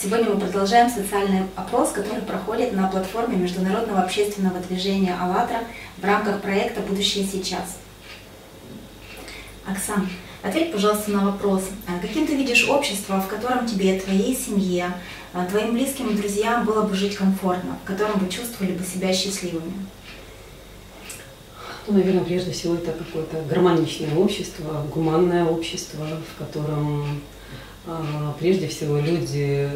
Сегодня мы продолжаем социальный опрос, который проходит на платформе Международного общественного движения «АЛЛАТРА» в рамках проекта «Будущее сейчас». Оксан, ответь, пожалуйста, на вопрос. А каким ты видишь общество, в котором тебе, твоей семье, а, твоим близким и друзьям было бы жить комфортно, в котором бы чувствовали бы себя счастливыми? Ну, наверное, прежде всего это какое-то гармоничное общество, гуманное общество, в котором прежде всего люди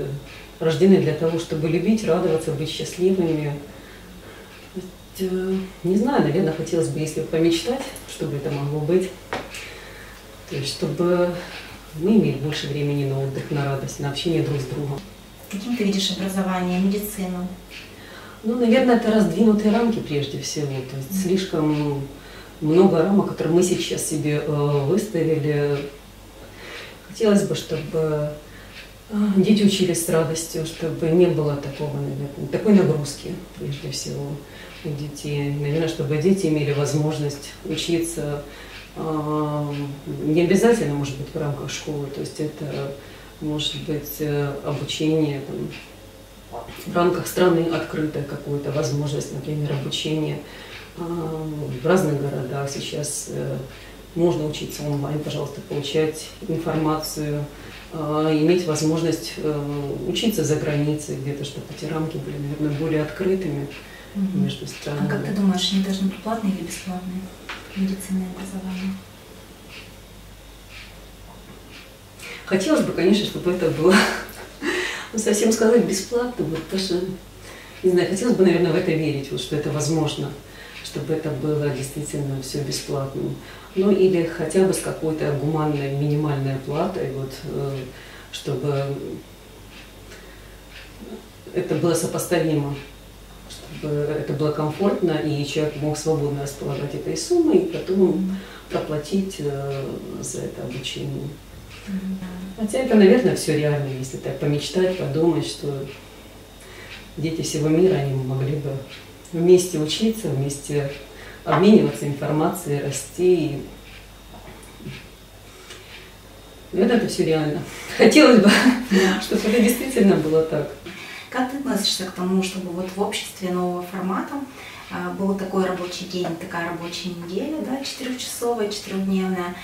рождены для того, чтобы любить, радоваться, быть счастливыми. Э, не знаю, наверное, хотелось бы, если помечтать, чтобы это могло быть. То есть, чтобы мы имели больше времени на отдых, на радость, на общение друг с другом. Каким ты видишь образование, медицину? Ну, наверное, это раздвинутые рамки прежде всего. То есть слишком много рамок, которые мы сейчас себе э, выставили. Хотелось бы, чтобы э, дети учились с радостью, чтобы не было такого, наверное, такой нагрузки прежде всего у детей. Наверное, чтобы дети имели возможность учиться э, не обязательно, может быть, в рамках школы. То есть это может быть обучение там, в рамках страны открытая какая-то возможность, например, обучения а, в разных городах. Сейчас э, можно учиться онлайн, пожалуйста, получать информацию, а, иметь возможность э, учиться за границей где-то, чтобы эти рамки были, наверное, более открытыми угу. между странами. А как ты думаешь, они должны быть платные или бесплатные? Медицинное образование? Хотелось бы, конечно, чтобы это было ну, совсем сказать бесплатно, вот даже, не знаю, хотелось бы, наверное, в это верить, вот, что это возможно, чтобы это было действительно все бесплатным. Ну или хотя бы с какой-то гуманной минимальной оплатой, вот, э, чтобы это было сопоставимо, чтобы это было комфортно, и человек мог свободно располагать этой суммой, и потом проплатить э, за это обучение. Хотя это, наверное, все реально, если так помечтать, подумать, что дети всего мира, они могли бы вместе учиться, вместе обмениваться информацией, расти. Наверное, это все реально. Хотелось бы, чтобы это действительно было так. Как ты относишься к тому, чтобы вот в обществе нового формата а, был такой рабочий день, такая рабочая неделя, да, четырехчасовая, четырехдневная,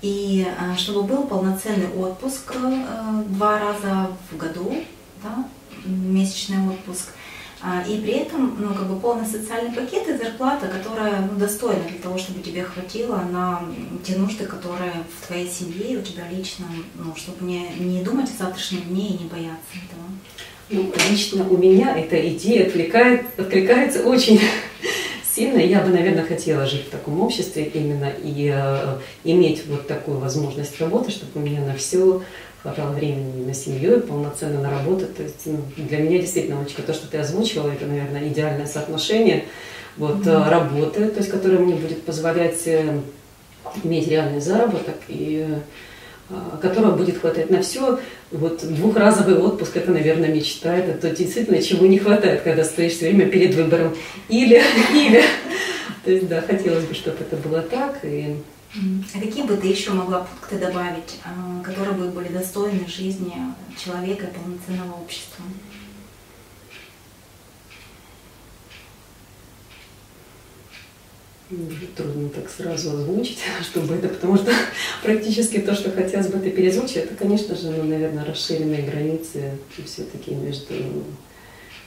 и э, чтобы был полноценный отпуск э, два раза в году, да, месячный отпуск, а, и при этом ну, как бы полный социальный пакет и зарплата, которая ну, достойна для того, чтобы тебе хватило на те нужды, которые в твоей семье и у тебя лично, ну, чтобы не, не думать о завтрашнем дне и не бояться этого. Ну, лично у меня эта идея отвлекает, откликается очень сильно. Я бы, наверное, хотела жить в таком обществе именно и э, иметь вот такую возможность работы, чтобы у меня на все хватало времени на семью, полноценно на работу. То есть ну, для меня действительно очень то, что ты озвучивала, это, наверное, идеальное соотношение вот, mm-hmm. работы, то есть, которая мне будет позволять э, иметь реальный заработок и которого будет хватать на все. Вот двухразовый отпуск – это, наверное, мечта. Это то действительно, чего не хватает, когда стоишь все время перед выбором. Или, или. То есть, да, хотелось бы, чтобы это было так. И... А какие бы ты еще могла пункты добавить, а, которые бы были достойны жизни человека и полноценного общества? Трудно так сразу озвучить, чтобы это, потому что практически то, что хотелось бы это перезвучить, это, конечно же, ну, наверное, расширенные границы все-таки между,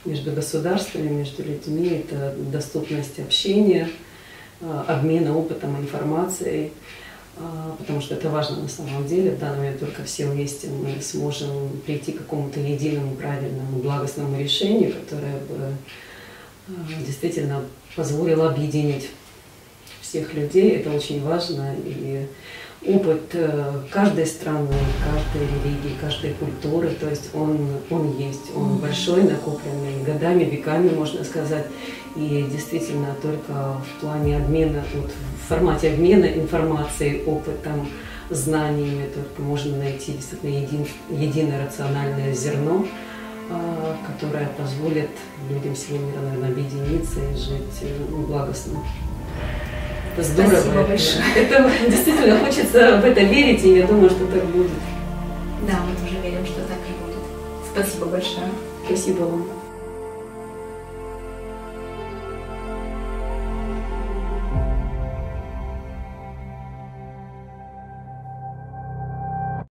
между государствами, между людьми, это доступность общения, а, обмена опытом, информацией, а, потому что это важно на самом деле. В данный момент только все вместе мы сможем прийти к какому-то единому, правильному, благостному решению, которое бы а, действительно позволило объединить всех людей, это очень важно. И опыт э, каждой страны, каждой религии, каждой культуры, то есть он, он есть, он большой, накопленный годами, веками, можно сказать. И действительно только в плане обмена, вот в формате обмена информацией, опытом, знаниями только можно найти действительно един, единое рациональное зерно, а, которое позволит людям всего мира, наверное, объединиться и жить э, благостно. Здорово. Спасибо большое. Это действительно хочется в это верить, и я думаю, что так будет. Да, мы тоже верим, что так и будет. Спасибо большое. Спасибо вам.